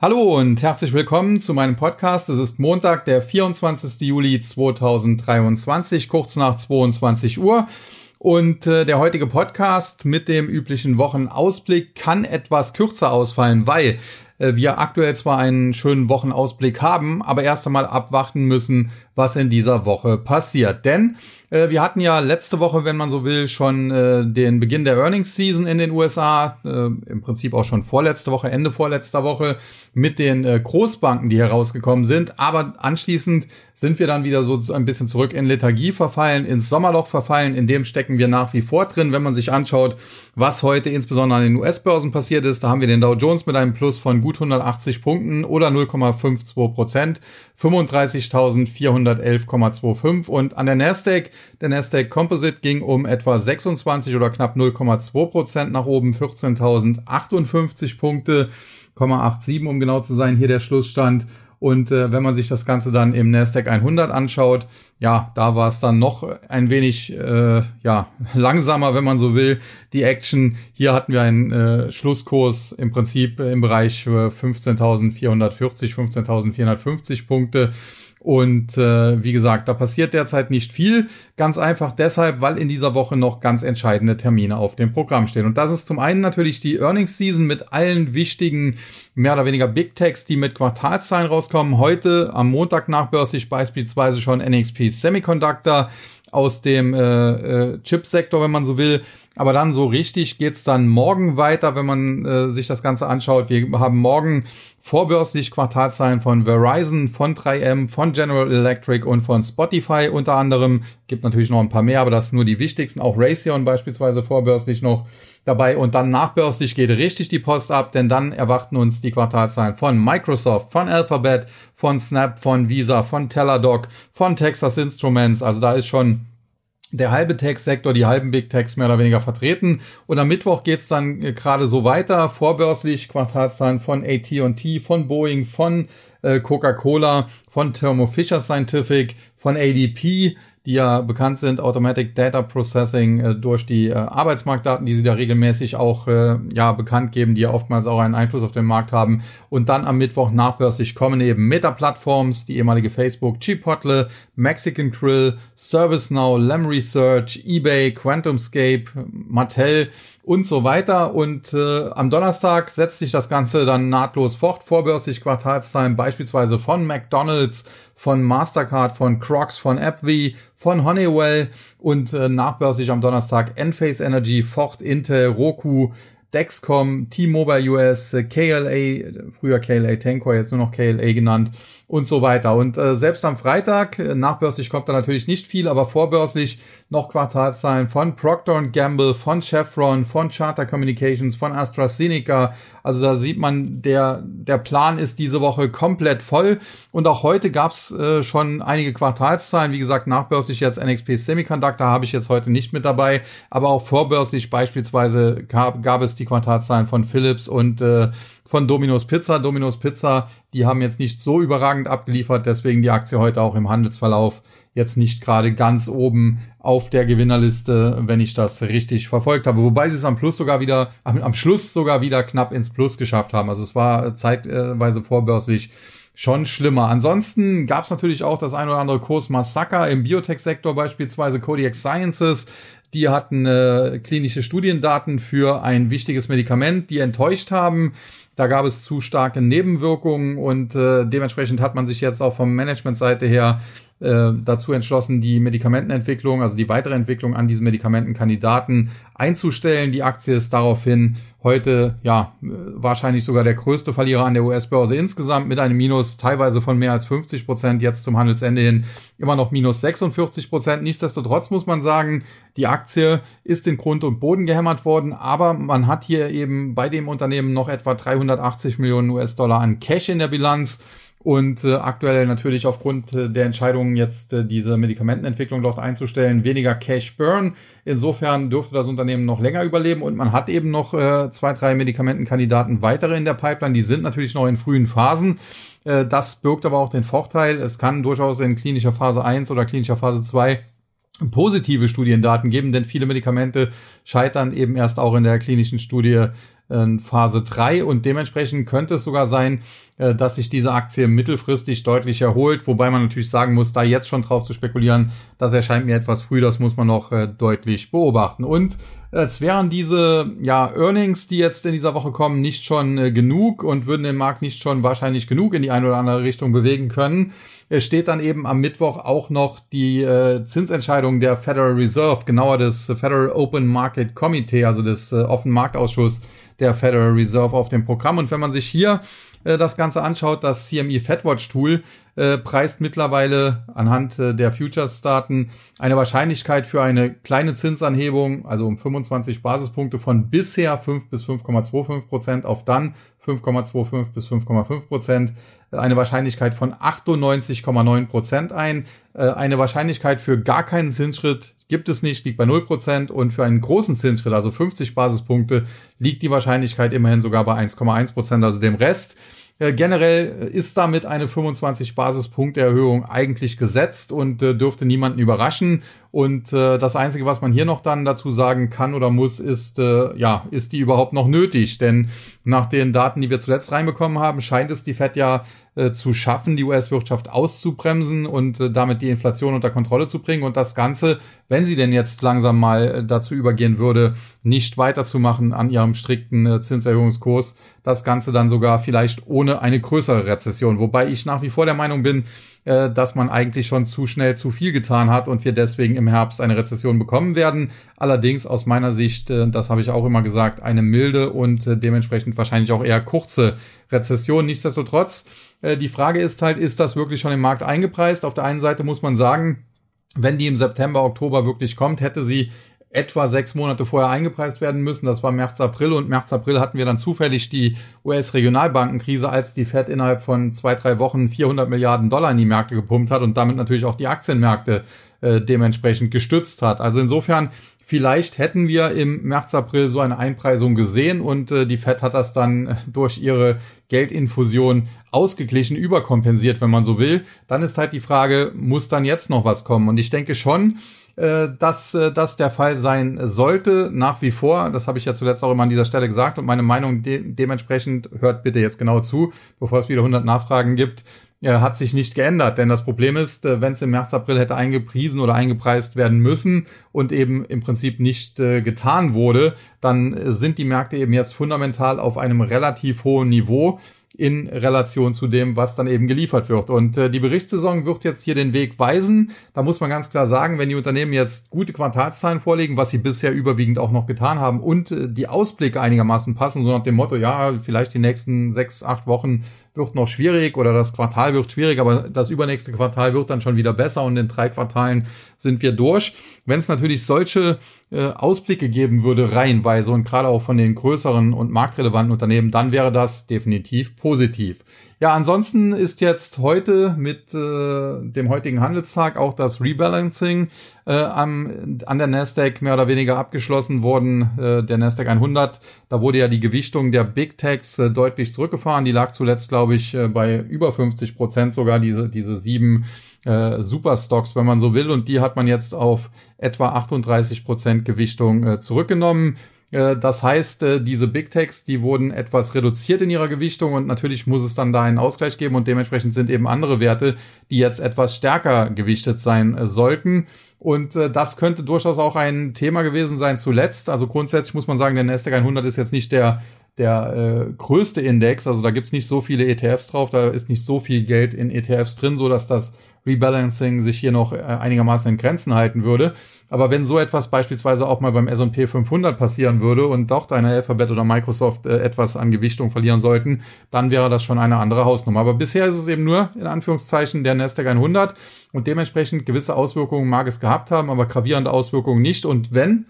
Hallo und herzlich willkommen zu meinem Podcast. Es ist Montag, der 24. Juli 2023, kurz nach 22 Uhr. Und äh, der heutige Podcast mit dem üblichen Wochenausblick kann etwas kürzer ausfallen, weil äh, wir aktuell zwar einen schönen Wochenausblick haben, aber erst einmal abwarten müssen, was in dieser Woche passiert. Denn äh, wir hatten ja letzte Woche, wenn man so will, schon äh, den Beginn der Earnings Season in den USA, äh, im Prinzip auch schon vorletzte Woche, Ende vorletzter Woche mit den Großbanken, die herausgekommen sind. Aber anschließend sind wir dann wieder so ein bisschen zurück in Lethargie verfallen, ins Sommerloch verfallen. In dem stecken wir nach wie vor drin. Wenn man sich anschaut, was heute insbesondere an den US-Börsen passiert ist, da haben wir den Dow Jones mit einem Plus von gut 180 Punkten oder 0,52 Prozent, 35.411,25 und an der Nasdaq der Nasdaq Composite ging um etwa 26 oder knapp 0,2 Prozent nach oben, 14.058 Punkte, 0,87 um genau zu sein, hier der Schlussstand. Und äh, wenn man sich das Ganze dann im Nasdaq 100 anschaut, ja, da war es dann noch ein wenig äh, ja langsamer, wenn man so will. Die Action hier hatten wir einen äh, Schlusskurs im Prinzip im Bereich 15.440, 15.450 Punkte. Und äh, wie gesagt, da passiert derzeit nicht viel. Ganz einfach deshalb, weil in dieser Woche noch ganz entscheidende Termine auf dem Programm stehen. Und das ist zum einen natürlich die Earnings Season mit allen wichtigen, mehr oder weniger Big Techs, die mit Quartalszahlen rauskommen. Heute am Montag nachbörslich beispielsweise schon NXP Semiconductor aus dem äh, äh, Chipsektor, wenn man so will. Aber dann so richtig geht's dann morgen weiter, wenn man äh, sich das Ganze anschaut. Wir haben morgen vorbörslich Quartalzahlen von Verizon, von 3M, von General Electric und von Spotify unter anderem. Gibt natürlich noch ein paar mehr, aber das sind nur die wichtigsten. Auch Raytheon beispielsweise vorbörslich noch dabei. Und dann nachbörslich geht richtig die Post ab, denn dann erwarten uns die Quartalzahlen von Microsoft, von Alphabet, von Snap, von Visa, von Teladoc, von Texas Instruments. Also da ist schon der halbe Tech-Sektor, die halben Big Techs mehr oder weniger vertreten. Und am Mittwoch geht's dann äh, gerade so weiter, vorbörslich Quartalszahlen von AT&T, von Boeing, von äh, Coca-Cola, von Thermo Fisher Scientific, von ADP, die ja bekannt sind, Automatic Data Processing äh, durch die äh, Arbeitsmarktdaten, die sie da regelmäßig auch äh, ja bekannt geben, die ja oftmals auch einen Einfluss auf den Markt haben. Und dann am Mittwoch nachbörslich kommen eben Meta-Plattforms, die ehemalige Facebook, Chipotle, Mexican Grill, ServiceNow, Lem Research, eBay, QuantumScape, Mattel und so weiter. Und äh, am Donnerstag setzt sich das Ganze dann nahtlos fort, vorbörslich Quartalszahlen beispielsweise von McDonald's, von Mastercard, von Crocs, von AppV, von Honeywell und äh, nachbörslich am Donnerstag Enphase Energy, Ford, Intel, Roku, Dexcom, T-Mobile US, KLA, früher KLA Tencor, jetzt nur noch KLA genannt und so weiter. Und äh, selbst am Freitag, äh, nachbörslich kommt da natürlich nicht viel, aber vorbörslich noch Quartalszahlen von Procter Gamble, von Chevron, von Charter Communications, von AstraZeneca. Also da sieht man, der, der Plan ist diese Woche komplett voll. Und auch heute gab's äh, schon einige Quartalszahlen. Wie gesagt, nachbörslich jetzt NXP Semiconductor habe ich jetzt heute nicht mit dabei. Aber auch vorbörslich beispielsweise gab, gab es die Quartalszahlen von Philips und äh, von Domino's Pizza. Domino's Pizza, die haben jetzt nicht so überragend abgeliefert, deswegen die Aktie heute auch im Handelsverlauf jetzt nicht gerade ganz oben auf der Gewinnerliste, wenn ich das richtig verfolgt habe. Wobei sie es am Plus sogar wieder, am Schluss sogar wieder knapp ins Plus geschafft haben. Also es war zeitweise vorbörslich schon schlimmer. Ansonsten gab es natürlich auch das ein oder andere Kurs Massaker im Biotech-Sektor, beispielsweise Kodiak Sciences. Die hatten äh, klinische Studiendaten für ein wichtiges Medikament, die enttäuscht haben. Da gab es zu starke Nebenwirkungen und äh, dementsprechend hat man sich jetzt auch vom Managementseite her äh, dazu entschlossen, die Medikamentenentwicklung, also die weitere Entwicklung an diesen Medikamentenkandidaten einzustellen. Die Aktie ist daraufhin heute ja wahrscheinlich sogar der größte Verlierer an der US-Börse insgesamt mit einem Minus teilweise von mehr als 50 Prozent, jetzt zum Handelsende hin immer noch minus 46 Prozent. Nichtsdestotrotz muss man sagen, die Aktie ist in Grund und Boden gehämmert worden, aber man hat hier eben bei dem Unternehmen noch etwa 380 Millionen US-Dollar an Cash in der Bilanz. Und äh, aktuell natürlich aufgrund äh, der Entscheidung, jetzt äh, diese Medikamentenentwicklung dort einzustellen, weniger Cash Burn. Insofern dürfte das Unternehmen noch länger überleben und man hat eben noch äh, zwei, drei Medikamentenkandidaten weitere in der Pipeline. Die sind natürlich noch in frühen Phasen. Äh, das birgt aber auch den Vorteil, es kann durchaus in klinischer Phase 1 oder klinischer Phase 2 positive Studiendaten geben, denn viele Medikamente scheitern eben erst auch in der klinischen Studie äh, Phase 3 und dementsprechend könnte es sogar sein, äh, dass sich diese Aktie mittelfristig deutlich erholt, wobei man natürlich sagen muss, da jetzt schon drauf zu spekulieren, das erscheint mir etwas früh, das muss man noch äh, deutlich beobachten. Und als wären diese ja, Earnings, die jetzt in dieser Woche kommen, nicht schon äh, genug und würden den Markt nicht schon wahrscheinlich genug in die eine oder andere Richtung bewegen können, steht dann eben am Mittwoch auch noch die äh, Zinsentscheidung der Federal Reserve, genauer des Federal Open Market Committee, also des äh, offenen Marktausschuss der Federal Reserve auf dem Programm. Und wenn man sich hier äh, das Ganze anschaut, das CME FedWatch Tool äh, preist mittlerweile anhand äh, der Futures-Daten eine Wahrscheinlichkeit für eine kleine Zinsanhebung, also um 25 Basispunkte von bisher 5 bis 5,25 Prozent auf dann 5,25 bis 5,5 Prozent, äh, eine Wahrscheinlichkeit von 98,9 Prozent ein. Äh, eine Wahrscheinlichkeit für gar keinen Zinsschritt gibt es nicht, liegt bei 0 Prozent und für einen großen Zinsschritt, also 50 Basispunkte, liegt die Wahrscheinlichkeit immerhin sogar bei 1,1 Prozent, also dem Rest. Äh, generell ist damit eine 25 Basispunkte Erhöhung eigentlich gesetzt und äh, dürfte niemanden überraschen. Und äh, das Einzige, was man hier noch dann dazu sagen kann oder muss, ist, äh, ja, ist die überhaupt noch nötig? Denn nach den Daten, die wir zuletzt reinbekommen haben, scheint es die Fed ja äh, zu schaffen, die US-Wirtschaft auszubremsen und äh, damit die Inflation unter Kontrolle zu bringen. Und das Ganze, wenn sie denn jetzt langsam mal äh, dazu übergehen würde, nicht weiterzumachen an ihrem strikten äh, Zinserhöhungskurs, das Ganze dann sogar vielleicht ohne eine größere Rezession. Wobei ich nach wie vor der Meinung bin, äh, dass man eigentlich schon zu schnell zu viel getan hat und wir deswegen im Herbst eine Rezession bekommen werden. Allerdings aus meiner Sicht, äh, das habe ich auch immer gesagt, eine milde und äh, dementsprechend wahrscheinlich auch eher kurze Rezession. Nichtsdestotrotz, die Frage ist halt, ist das wirklich schon im Markt eingepreist? Auf der einen Seite muss man sagen, wenn die im September, Oktober wirklich kommt, hätte sie etwa sechs Monate vorher eingepreist werden müssen. Das war März, April und März, April hatten wir dann zufällig die US-Regionalbankenkrise, als die Fed innerhalb von zwei, drei Wochen 400 Milliarden Dollar in die Märkte gepumpt hat und damit natürlich auch die Aktienmärkte äh, dementsprechend gestützt hat. Also insofern Vielleicht hätten wir im März, April so eine Einpreisung gesehen und äh, die Fed hat das dann durch ihre Geldinfusion ausgeglichen, überkompensiert, wenn man so will. Dann ist halt die Frage, muss dann jetzt noch was kommen? Und ich denke schon, äh, dass äh, das der Fall sein sollte, nach wie vor. Das habe ich ja zuletzt auch immer an dieser Stelle gesagt und meine Meinung de dementsprechend, hört bitte jetzt genau zu, bevor es wieder 100 Nachfragen gibt, äh, hat sich nicht geändert. Denn das Problem ist, äh, wenn es im März, April hätte eingepriesen oder eingepreist werden müssen und eben im Prinzip nicht äh, getan wurde, dann äh, sind die Märkte eben jetzt fundamental auf einem relativ hohen Niveau in Relation zu dem, was dann eben geliefert wird. Und äh, die Berichtssaison wird jetzt hier den Weg weisen. Da muss man ganz klar sagen, wenn die Unternehmen jetzt gute Quartalszahlen vorlegen, was sie bisher überwiegend auch noch getan haben und äh, die Ausblicke einigermaßen passen, so nach dem Motto, ja, vielleicht die nächsten sechs, acht Wochen wird noch schwierig oder das Quartal wird schwierig, aber das übernächste Quartal wird dann schon wieder besser und in drei Quartalen sind wir durch. Wenn es natürlich solche äh, Ausblicke geben würde, reihenweise und gerade auch von den größeren und marktrelevanten Unternehmen, dann wäre das definitiv positiv. Ja, ansonsten ist jetzt heute mit äh, dem heutigen Handelstag auch das Rebalancing äh, am, an der Nasdaq mehr oder weniger abgeschlossen worden, äh, der Nasdaq 100. Da wurde ja die Gewichtung der Big Techs äh, deutlich zurückgefahren. Die lag zuletzt, glaube ich, äh, bei über 50 Prozent sogar, diese, diese sieben äh, Superstocks, wenn man so will. Und die hat man jetzt auf etwa 38 Prozent Gewichtung äh, zurückgenommen. Äh, das heißt, äh, diese Big Techs, die wurden etwas reduziert in ihrer Gewichtung und natürlich muss es dann da einen Ausgleich geben und dementsprechend sind eben andere Werte, die jetzt etwas stärker gewichtet sein äh, sollten. Und das könnte durchaus auch ein Thema gewesen sein zuletzt. Also grundsätzlich muss man sagen, der Nasdaq 100 ist jetzt nicht der der äh, größte Index, also da gibt's nicht so viele ETFs drauf, da ist nicht so viel Geld in ETFs drin, so dass das Rebalancing sich hier noch äh, einigermaßen in Grenzen halten würde. Aber wenn so etwas beispielsweise auch mal beim S&P 500 passieren würde und doch deine Alphabet oder Microsoft äh, etwas an Gewichtung verlieren sollten, dann wäre das schon eine andere Hausnummer. Aber bisher ist es eben nur in Anführungszeichen der Nasdaq 100 und dementsprechend gewisse Auswirkungen mag es gehabt haben, aber gravierende Auswirkungen nicht. Und wenn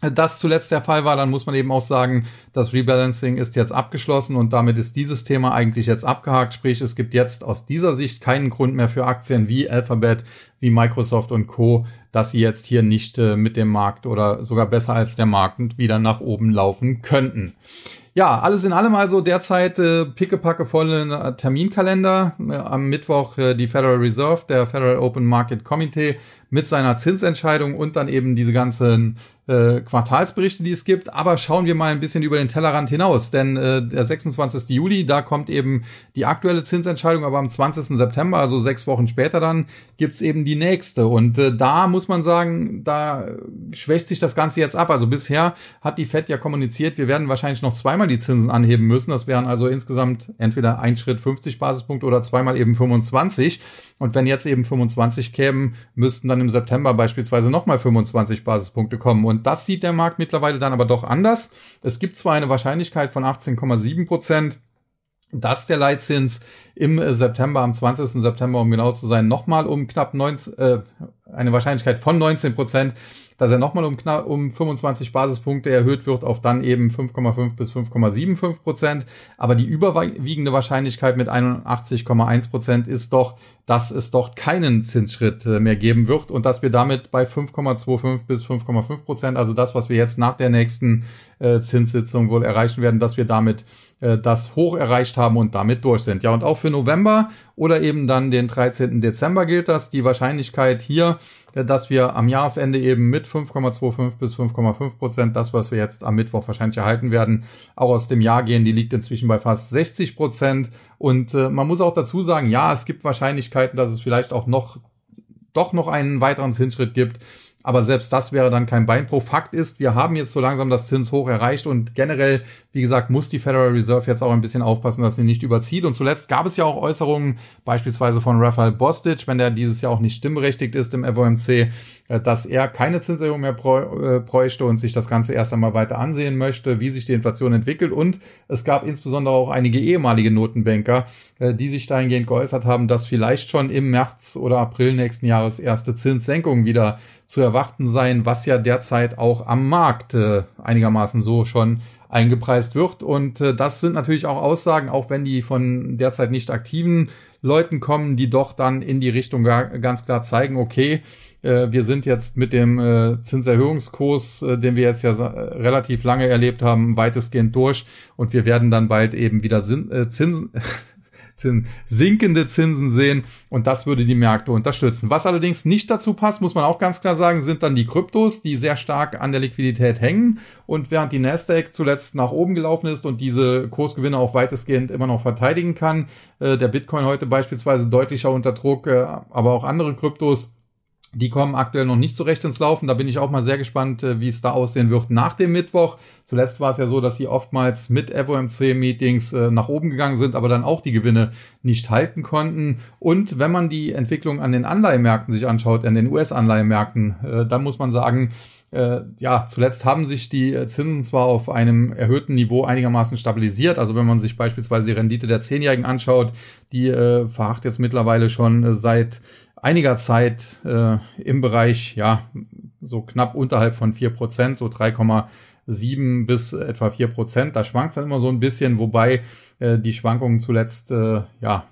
das zuletzt der Fall war, dann muss man eben auch sagen, das Rebalancing ist jetzt abgeschlossen und damit ist dieses Thema eigentlich jetzt abgehakt. Sprich, es gibt jetzt aus dieser Sicht keinen Grund mehr für Aktien wie Alphabet, wie Microsoft und Co., dass sie jetzt hier nicht äh, mit dem Markt oder sogar besser als der Markt wieder nach oben laufen könnten. Ja, alles in allem also derzeit äh, pickepacke volle Terminkalender. Äh, am Mittwoch äh, die Federal Reserve, der Federal Open Market Committee mit seiner Zinsentscheidung und dann eben diese ganzen äh, Quartalsberichte, die es gibt. Aber schauen wir mal ein bisschen über den Tellerrand hinaus, denn äh, der 26. Juli, da kommt eben die aktuelle Zinsentscheidung, aber am 20. September, also sechs Wochen später dann, gibt's eben die nächste. Und äh, da muss man sagen, da schwächt sich das Ganze jetzt ab. Also bisher hat die FED ja kommuniziert, wir werden wahrscheinlich noch zweimal die Zinsen anheben müssen. Das wären also insgesamt entweder ein Schritt 50 Basispunkte oder zweimal eben 25. Und wenn jetzt eben 25 kämen, müssten dann im September beispielsweise nochmal 25 Basispunkte kommen. Und das sieht der Markt mittlerweile dann aber doch anders. Es gibt zwar eine Wahrscheinlichkeit von 18,7 Prozent, dass der Leitzins im September, am 20. September, um genau zu sein, nochmal um knapp 19, äh, eine Wahrscheinlichkeit von 19 Prozent dass er nochmal um, knapp, um 25 Basispunkte erhöht wird auf dann eben 5,5 bis 5,75 Prozent. Aber die überwiegende Wahrscheinlichkeit mit 81,1 Prozent ist doch, dass es dort keinen Zinsschritt äh, mehr geben wird und dass wir damit bei 5,25 bis 5,5 Prozent, also das, was wir jetzt nach der nächsten äh, Zinssitzung wohl erreichen werden, dass wir damit äh, das hoch erreicht haben und damit durch sind. Ja, und auch für November oder eben dann den 13. Dezember gilt das. Die Wahrscheinlichkeit hier dass wir am Jahresende eben mit 5,25 bis 5,5 Prozent, das, was wir jetzt am Mittwoch wahrscheinlich erhalten werden, auch aus dem Jahr gehen. Die liegt inzwischen bei fast 60 Prozent. Und äh, man muss auch dazu sagen, ja, es gibt Wahrscheinlichkeiten, dass es vielleicht auch noch doch noch einen weiteren Zinsschritt gibt. Aber selbst das wäre dann kein Beinbruch. Fakt ist, wir haben jetzt so langsam das Zinshoch erreicht und generell, wie gesagt, muss die Federal Reserve jetzt auch ein bisschen aufpassen, dass sie nicht überzieht. Und zuletzt gab es ja auch Äußerungen, beispielsweise von Raphael Bostic, wenn der dieses Jahr auch nicht stimmberechtigt ist im FOMC, äh, dass er keine Zinserhöhung mehr äh, bräuchte und sich das Ganze erst einmal weiter ansehen möchte, wie sich die Inflation entwickelt. Und es gab insbesondere auch einige ehemalige Notenbanker, äh, die sich dahingehend geäußert haben, dass vielleicht schon im März oder April nächsten Jahres erste Zinssenkungen wieder zu erwarten seien, was ja derzeit auch am Markt einigermaßen so schon eingepreist wird. Und das sind natürlich auch Aussagen, auch wenn die von derzeit nicht aktiven Leuten kommen, die doch dann in die Richtung ganz klar zeigen, okay, äh, wir sind jetzt mit dem äh, Zinserhöhungskurs, äh, den wir jetzt ja relativ lange erlebt haben, weitestgehend durch und wir werden dann bald eben wieder Zinsen, sinkende Zinsen sehen und das würde die Märkte unterstützen. Was allerdings nicht dazu passt, muss man auch ganz klar sagen, sind dann die Kryptos, die sehr stark an der Liquidität hängen und während die Nasdaq zuletzt nach oben gelaufen ist und diese Kursgewinne auch weitestgehend immer noch verteidigen kann, der Bitcoin heute beispielsweise deutlicher unter Druck, aber auch andere Kryptos die kommen aktuell noch nicht so recht ins Laufen. Da bin ich auch mal sehr gespannt, äh, wie es da aussehen wird nach dem Mittwoch. Zuletzt war es ja so, dass sie oftmals mit FOMC-Meetings äh, nach oben gegangen sind, aber dann auch die Gewinne nicht halten konnten. Und wenn man die Entwicklung an den Anleihemärkten sich anschaut, an den US-Anleihemärkten, äh, dann muss man sagen, ja, zuletzt haben sich die Zinsen zwar auf einem erhöhten Niveau einigermaßen stabilisiert. Also wenn man sich beispielsweise die Rendite der Zehnjährigen anschaut, die äh, verharrt jetzt mittlerweile schon seit einiger Zeit äh, im Bereich, ja, so knapp unterhalb von vier Prozent, so 3,7 bis etwa vier Prozent. Da schwankt es dann immer so ein bisschen, wobei äh, die Schwankungen zuletzt äh, ja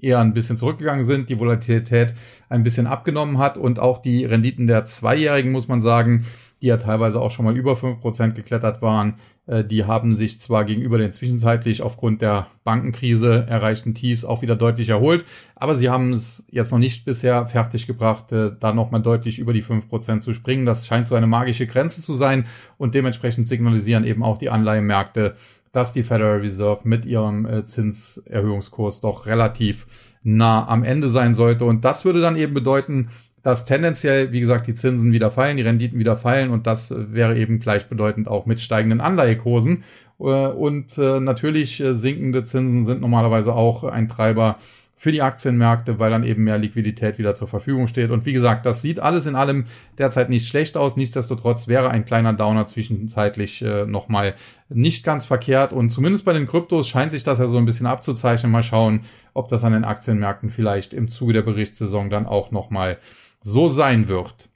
eher ein bisschen zurückgegangen sind, die Volatilität ein bisschen abgenommen hat und auch die Renditen der Zweijährigen, muss man sagen, die ja teilweise auch schon mal über fünf Prozent geklettert waren, äh, die haben sich zwar gegenüber den zwischenzeitlich aufgrund der Bankenkrise erreichten Tiefs auch wieder deutlich erholt, aber sie haben es jetzt noch nicht bisher fertiggebracht, äh, da nochmal deutlich über die fünf Prozent zu springen. Das scheint so eine magische Grenze zu sein und dementsprechend signalisieren eben auch die Anleihenmärkte, dass die Federal Reserve mit ihrem äh, Zinserhöhungskurs doch relativ nah am Ende sein sollte. Und das würde dann eben bedeuten, dass tendenziell, wie gesagt, die Zinsen wieder fallen, die Renditen wieder fallen und das wäre eben gleichbedeutend auch mit steigenden Anleihekursen. Äh, und äh, natürlich äh, sinkende Zinsen sind normalerweise auch ein Treiber für die Aktienmärkte, weil dann eben mehr Liquidität wieder zur Verfügung steht. Und wie gesagt, das sieht alles in allem derzeit nicht schlecht aus. Nichtsdestotrotz wäre ein kleiner Downer zwischenzeitlich äh, nochmal nicht ganz verkehrt. Und zumindest bei den Kryptos scheint sich das ja so ein bisschen abzuzeichnen. Mal schauen, ob das an den Aktienmärkten vielleicht im Zuge der Berichtssaison dann auch nochmal so sein wird.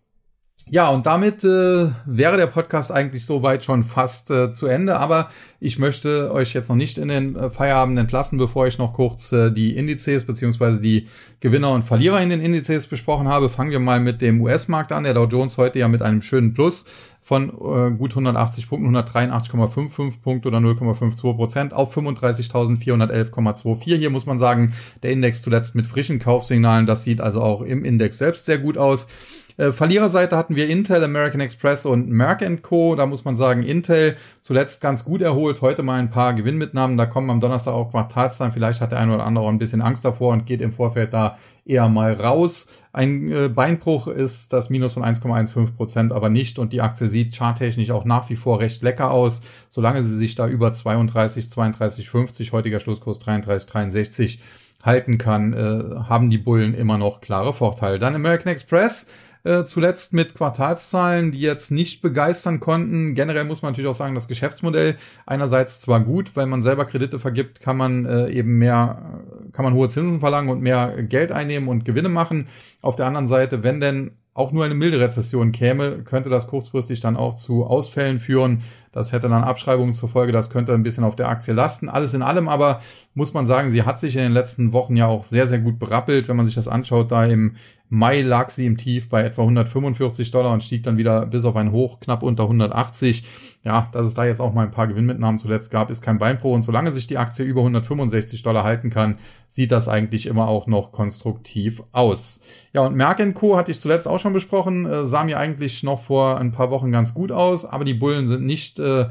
Ja, und damit äh, wäre der Podcast eigentlich soweit schon fast äh, zu Ende, aber ich möchte euch jetzt noch nicht in den äh, Feierabend entlassen, bevor ich noch kurz äh, die Indizes beziehungsweise die Gewinner und Verlierer in den Indizes besprochen habe. Fangen wir mal mit dem US-Markt an. Der Dow Jones heute ja mit einem schönen Plus von äh, gut 180 Punkten, 183,55 Punkte oder 0,52 Prozent auf 35.411,24. Hier muss man sagen, der Index zuletzt mit frischen Kaufsignalen, das sieht also auch im Index selbst sehr gut aus. Äh, Verliererseite hatten wir Intel, American Express und Merck Co. Da muss man sagen, Intel zuletzt ganz gut erholt, heute mal ein paar Gewinnmitnahmen. Da kommen am Donnerstag auch Quartalszahlen. Vielleicht hat der eine oder andere auch ein bisschen Angst davor und geht im Vorfeld da eher mal raus. Ein äh, Beinbruch ist das Minus von 1,15 Prozent aber nicht und die Aktie sieht charttechnisch auch nach wie vor recht lecker aus, solange sie sich da über 32, 32, 50, heutiger Schlusskurs 33, 63 halten kann, äh, haben die Bullen immer noch klare Vorteile. Dann American Express äh, zuletzt mit Quartalszahlen, die jetzt nicht begeistern konnten. Generell muss man natürlich auch sagen, das Geschäftsmodell einerseits zwar gut, weil man selber Kredite vergibt, kann man äh, eben mehr, kann man hohe Zinsen verlangen und mehr Geld einnehmen und Gewinne machen. Auf der anderen Seite, wenn denn auch nur eine milde Rezession käme, könnte das kurzfristig dann auch zu Ausfällen führen. Das hätte dann Abschreibungen zur Folge, das könnte ein bisschen auf der Aktie lasten. Alles in allem aber muss man sagen, sie hat sich in den letzten Wochen ja auch sehr, sehr gut berappelt. Wenn man sich das anschaut, da im Mai lag sie im Tief bei etwa 145 Dollar und stieg dann wieder bis auf ein Hoch knapp unter 180 ja, dass es da jetzt auch mal ein paar Gewinnmitnahmen zuletzt gab, ist kein Beinbruch. Und solange sich die Aktie über 165 Dollar halten kann, sieht das eigentlich immer auch noch konstruktiv aus. Ja, und Merck Co. hatte ich zuletzt auch schon besprochen, äh, sah mir eigentlich noch vor ein paar Wochen ganz gut aus, aber die Bullen sind nicht äh,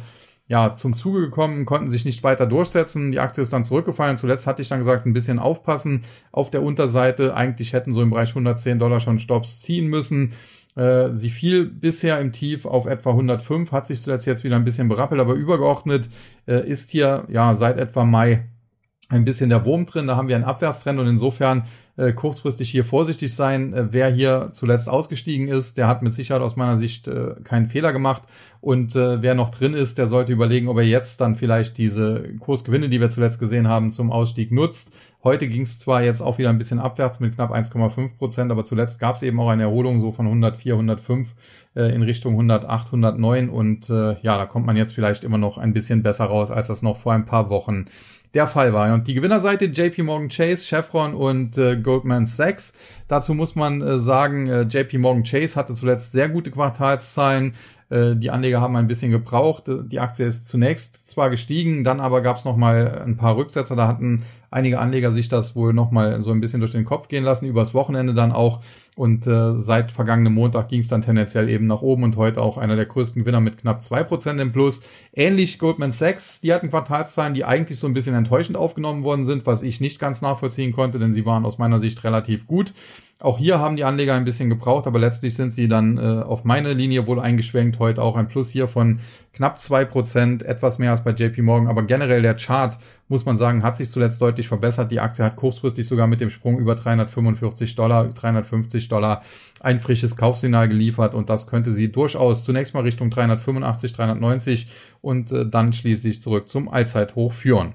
ja, zum Zuge gekommen, konnten sich nicht weiter durchsetzen. Die Aktie ist dann zurückgefallen. Zuletzt hatte ich dann gesagt, ein bisschen aufpassen auf der Unterseite. Eigentlich hätten so im Bereich 110 Dollar schon Stops ziehen müssen. Äh, sie fiel bisher im Tief auf etwa 105, hat sich zuletzt jetzt wieder ein bisschen berappelt, aber übergeordnet äh, ist hier ja seit etwa Mai ein bisschen der Wurm drin. Da haben wir einen Abwärtstrend und insofern äh, kurzfristig hier vorsichtig sein. Äh, wer hier zuletzt ausgestiegen ist, der hat mit Sicherheit aus meiner Sicht äh, keinen Fehler gemacht. Und äh, wer noch drin ist, der sollte überlegen, ob er jetzt dann vielleicht diese Kursgewinne, die wir zuletzt gesehen haben, zum Ausstieg nutzt. Heute ging es zwar jetzt auch wieder ein bisschen abwärts mit knapp 1,5 Prozent, aber zuletzt gab es eben auch eine Erholung so von 104, 105 äh, in Richtung 108, 109 und äh, ja, da kommt man jetzt vielleicht immer noch ein bisschen besser raus, als das noch vor ein paar Wochen der Fall war. Und die Gewinnerseite JP Morgan Chase, Chevron und äh, Goldman Sachs. Dazu muss man äh, sagen, äh, JP Morgan Chase hatte zuletzt sehr gute Quartalszahlen. Äh, die Anleger haben ein bisschen gebraucht. Die Aktie ist zunächst zwar gestiegen, dann aber gab es noch mal ein paar Rücksetzer. Da hatten einige Anleger sich das wohl noch mal so ein bisschen durch den Kopf gehen lassen, übers Wochenende dann auch. Und äh, seit vergangenem Montag ging es dann tendenziell eben nach oben und heute auch einer der größten Gewinner mit knapp zwei Prozent im Plus. Ähnlich Goldman Sachs, die hatten Quartalszahlen, die eigentlich so ein bisschen enttäuschend aufgenommen worden sind, was ich nicht ganz nachvollziehen konnte, denn sie waren aus meiner Sicht relativ gut. Auch hier haben die Anleger ein bisschen gebraucht, aber letztlich sind sie dann äh, auf meine Linie wohl eingeschwenkt. Heute auch ein Plus hier von knapp zwei Prozent, etwas mehr als bei JP Morgan. Aber generell der Chart, muss man sagen, hat sich zuletzt deutlich verbessert. Die Aktie hat kurzfristig sogar mit dem Sprung über 345 Dollar, 350 Dollar ein frisches Kaufsignal geliefert. Und das könnte sie durchaus zunächst mal Richtung 385, 390 und äh, dann schließlich zurück zum Allzeithoch führen.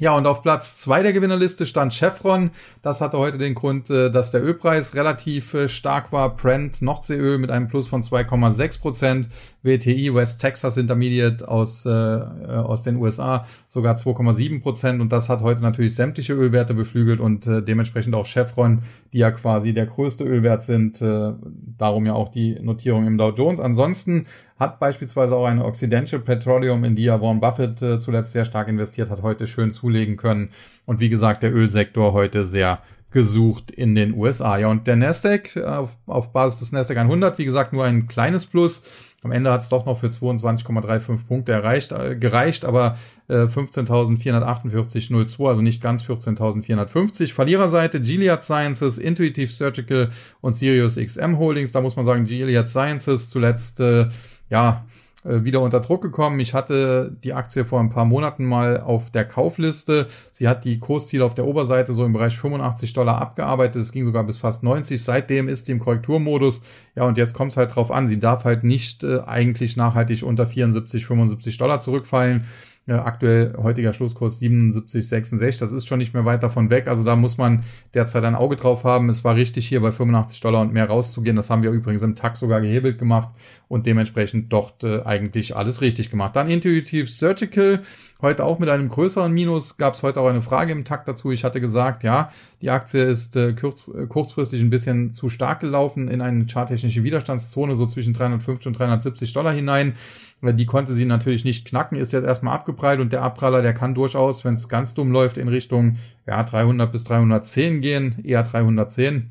Ja, und auf Platz zwei der Gewinnerliste stand Chevron. Das hatte heute den Grund, äh, dass der Ölpreis relativ äh, stark war. Brent Nordseeöl mit einem Plus von 2,6 Prozent. WTI West Texas Intermediate aus, äh, aus den USA sogar 2,7 Prozent. Und das hat heute natürlich sämtliche Ölwerte beflügelt und äh, dementsprechend auch Chevron, die ja quasi der größte Ölwert sind. Äh, darum ja auch die Notierung im Dow Jones. Ansonsten hat beispielsweise auch eine Occidental Petroleum, in die ja Warren Buffett äh, zuletzt sehr stark investiert hat, heute schön zulegen können. Und wie gesagt, der Ölsektor heute sehr gesucht in den USA. Ja, und der Nasdaq auf, auf Basis des Nasdaq 100, wie gesagt, nur ein kleines Plus. Am Ende hat es doch noch für 22,35 Punkte erreicht, äh, gereicht, aber äh, 15.448,02, also nicht ganz 14.450. Verliererseite Gilead Sciences, Intuitive Surgical und Sirius XM Holdings. Da muss man sagen, Gilead Sciences zuletzt äh, ja, wieder unter Druck gekommen. Ich hatte die Aktie vor ein paar Monaten mal auf der Kaufliste. Sie hat die Kursziele auf der Oberseite so im Bereich 85 Dollar abgearbeitet. Es ging sogar bis fast 90. Seitdem ist sie im Korrekturmodus. Ja, und jetzt kommt es halt drauf an. Sie darf halt nicht äh, eigentlich nachhaltig unter 74, 75 Dollar zurückfallen. Äh, aktuell heutiger Schlusskurs 77,66. Das ist schon nicht mehr weit davon weg. Also da muss man derzeit ein Auge drauf haben. Es war richtig, hier bei 85 Dollar und mehr rauszugehen. Das haben wir übrigens im Tag sogar gehebelt gemacht und dementsprechend dort äh, eigentlich alles richtig gemacht. Dann Intuitive Surgical. Heute auch mit einem größeren Minus gab es heute auch eine Frage im Takt dazu. Ich hatte gesagt, ja, die Aktie ist äh, kurz, äh, kurzfristig ein bisschen zu stark gelaufen in eine charttechnische Widerstandszone, so zwischen 350 und 370 Dollar hinein. Die konnte sie natürlich nicht knacken, ist jetzt erstmal abgeprallt und der Abpraller, der kann durchaus, wenn es ganz dumm läuft, in Richtung ja, 300 bis 310 gehen, eher 310.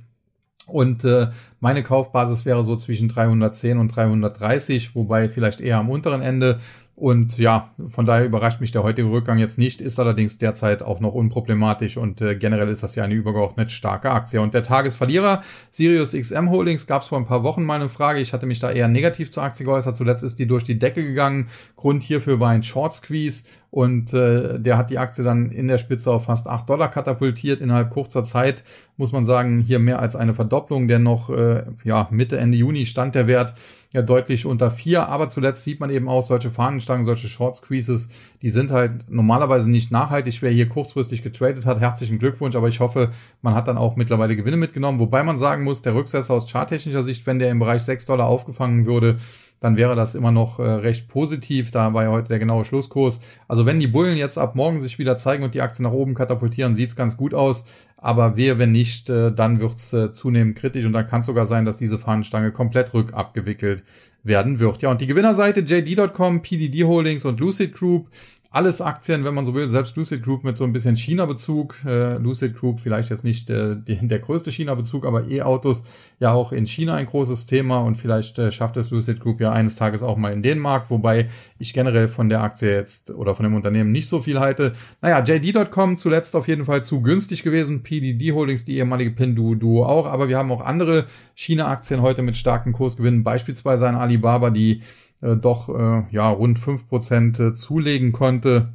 Und äh, meine Kaufbasis wäre so zwischen 310 und 330, wobei vielleicht eher am unteren Ende. Und ja, von daher überrascht mich der heutige Rückgang jetzt nicht, ist allerdings derzeit auch noch unproblematisch und äh, generell ist das ja eine übergeordnet starke Aktie. Und der Tagesverlierer, Sirius XM Holdings, gab es vor ein paar Wochen mal eine Frage. Ich hatte mich da eher negativ zur Aktie geäußert. Zuletzt ist die durch die Decke gegangen. Grund hierfür war ein Short Squeeze und äh, der hat die Aktie dann in der Spitze auf fast 8 Dollar katapultiert. Innerhalb kurzer Zeit muss man sagen, hier mehr als eine Verdopplung, denn noch äh, ja, Mitte, Ende Juni stand der Wert ja deutlich unter vier. Aber zuletzt sieht man eben auch solche Fahnenstangen, solche Short Squeezes, die sind halt normalerweise nicht nachhaltig. Wer hier kurzfristig getradet hat, herzlichen Glückwunsch. Aber ich hoffe, man hat dann auch mittlerweile Gewinne mitgenommen. Wobei man sagen muss, der Rücksetzer aus charttechnischer Sicht, wenn der im Bereich 6 Dollar aufgefangen würde, dann wäre das immer noch äh, recht positiv. Da war ja heute der genaue Schlusskurs. Also wenn die Bullen jetzt ab morgen sich wieder zeigen und die Aktie nach oben katapultieren, sieht's ganz gut aus. Aber wehe, wenn nicht, äh, dann wird's äh, zunehmend kritisch und dann kann es sogar sein, dass diese Fahnenstange komplett rückabgewickelt werden wird. Ja, und die Gewinnerseite JD.com, PDD Holdings und Lucid Group alles Aktien, wenn man so will, selbst Lucid Group mit so ein bisschen China-Bezug. Äh, Lucid Group vielleicht jetzt nicht äh, der größte China-Bezug, aber E-Autos ja auch in China ein großes Thema. Und vielleicht äh, schafft es Lucid Group ja eines Tages auch mal in den Markt, wobei ich generell von der Aktie jetzt oder von dem Unternehmen nicht so viel halte. Naja, JD.com zuletzt auf jeden Fall zu günstig gewesen, PDD Holdings, die ehemalige Pinduoduo auch, aber wir haben auch andere China-Aktien heute mit starken Kursgewinnen, beispielsweise ein Alibaba, die äh, doch äh, ja rund fünf Prozent äh, zulegen konnte.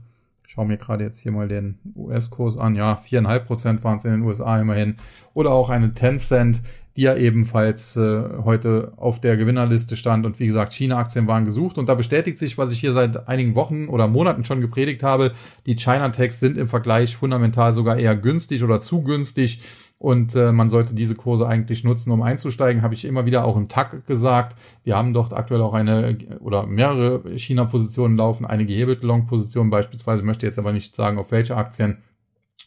Ich schaue mir gerade jetzt hier mal den US-Kurs an. Ja, viereinhalb Prozent waren es in den USA immerhin. Oder auch eine Tencent, die ja ebenfalls äh, heute auf der Gewinnerliste stand. Und wie gesagt, China-Aktien waren gesucht. Und da bestätigt sich, was ich hier seit einigen Wochen oder Monaten schon gepredigt habe. Die China-Techs sind im Vergleich fundamental sogar eher günstig oder zu günstig und äh, man sollte diese Kurse eigentlich nutzen, um einzusteigen, habe ich immer wieder auch im TAC gesagt. Wir haben dort aktuell auch eine oder mehrere China-Positionen laufen, eine gehebelte Long-Position beispielsweise, ich möchte jetzt aber nicht sagen, auf welche Aktien.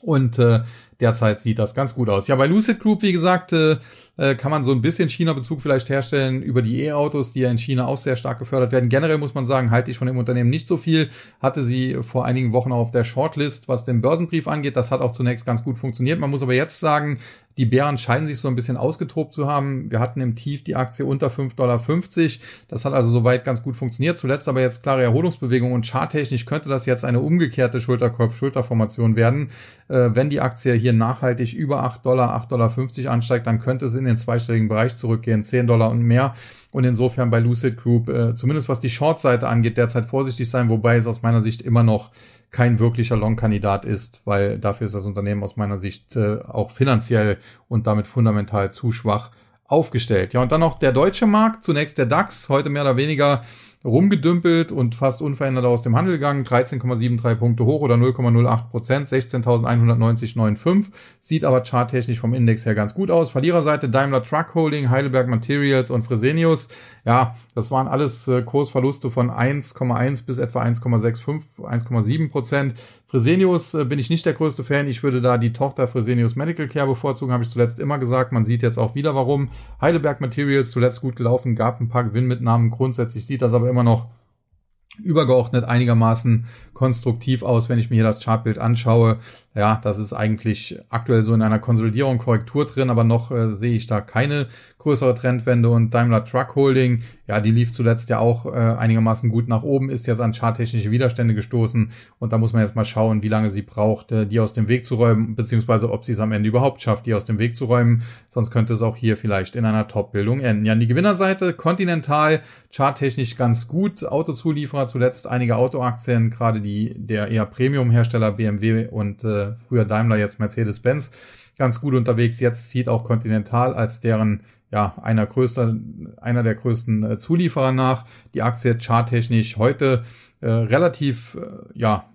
Und äh, derzeit sieht das ganz gut aus. Ja, bei Lucid Group, wie gesagt, äh, äh, kann man so ein bisschen China-Bezug vielleicht herstellen über die E-Autos, die ja in China auch sehr stark gefördert werden. Generell muss man sagen, halte ich von dem Unternehmen nicht so viel. Hatte sie vor einigen Wochen auf der Shortlist, was den Börsenbrief angeht. Das hat auch zunächst ganz gut funktioniert. Man muss aber jetzt sagen, die Bären scheinen sich so ein bisschen ausgetobt zu haben. Wir hatten im Tief die Aktie unter 5,50 Dollar. Das hat also soweit ganz gut funktioniert. Zuletzt aber jetzt klare Erholungsbewegung und charttechnisch könnte das jetzt eine umgekehrte Schulterkopf-Schulterformation werden. Äh, wenn die Aktie hier nachhaltig über 8 Dollar, 8,50 Dollar ansteigt, dann könnte es in den zweistelligen Bereich zurückgehen, 10 Dollar und mehr. Und insofern bei Lucid Group, äh, zumindest was die Short-Seite angeht, derzeit vorsichtig sein, wobei es aus meiner Sicht immer noch kein wirklicher Long-Kandidat ist, weil dafür ist das Unternehmen aus meiner Sicht äh, auch finanziell und damit fundamental zu schwach aufgestellt. Ja, und dann noch der deutsche Markt, zunächst der DAX, heute mehr oder weniger rumgedümpelt und fast unverändert aus dem Handel gegangen. 13,73 Punkte hoch oder 0,08 Prozent, 16.190,95. Sieht aber charttechnisch vom Index her ganz gut aus. Verliererseite Daimler Truck Holding, Heidelberg Materials und Fresenius. Ja, das waren alles äh, Kursverluste von 1,1 bis etwa 1,65, 1,7 Prozent. Fresenius äh, bin ich nicht der größte Fan. Ich würde da die Tochter Fresenius Medical Care bevorzugen, habe ich zuletzt immer gesagt. Man sieht jetzt auch wieder warum. Heidelberg Materials zuletzt gut gelaufen, gab ein paar Gewinnmitnahmen. Grundsätzlich sieht das aber immer noch übergeordnet einigermaßen konstruktiv aus, wenn ich mir hier das Chartbild anschaue. Ja, das ist eigentlich aktuell so in einer Konsolidierung, Korrektur drin, aber noch äh, sehe ich da keine größere Trendwende und Daimler Truck Holding, ja, die lief zuletzt ja auch äh, einigermaßen gut nach oben, ist jetzt an charttechnische Widerstände gestoßen und da muss man jetzt mal schauen, wie lange sie braucht, äh, die aus dem Weg zu räumen, beziehungsweise ob sie es am Ende überhaupt schafft, die aus dem Weg zu räumen, sonst könnte es auch hier vielleicht in einer Top-Bildung enden. Ja, an die Gewinnerseite, Continental, charttechnisch ganz gut, Autozulieferer, zuletzt einige Autoaktien, gerade die der eher Premium-Hersteller BMW und äh, früher Daimler, jetzt Mercedes-Benz, ganz gut unterwegs. Jetzt zieht auch Continental als deren ja, einer größter, einer der größten äh, Zulieferer nach. Die Aktie charttechnisch heute äh, relativ äh, ja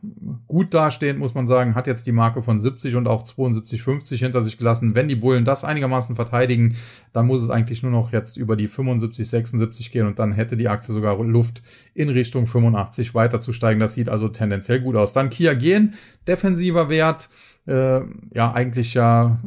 gut dastehend, muss man sagen, hat jetzt die Marke von 70 und auch 72,50 hinter sich gelassen. Wenn die Bullen das einigermaßen verteidigen, dann muss es eigentlich nur noch jetzt über die 75, 76 gehen und dann hätte die Aktie sogar Luft in Richtung 85 weiterzusteigen. Das sieht also tendenziell gut aus. Dann Kia Gen, defensiver Wert äh, ja eigentlich ja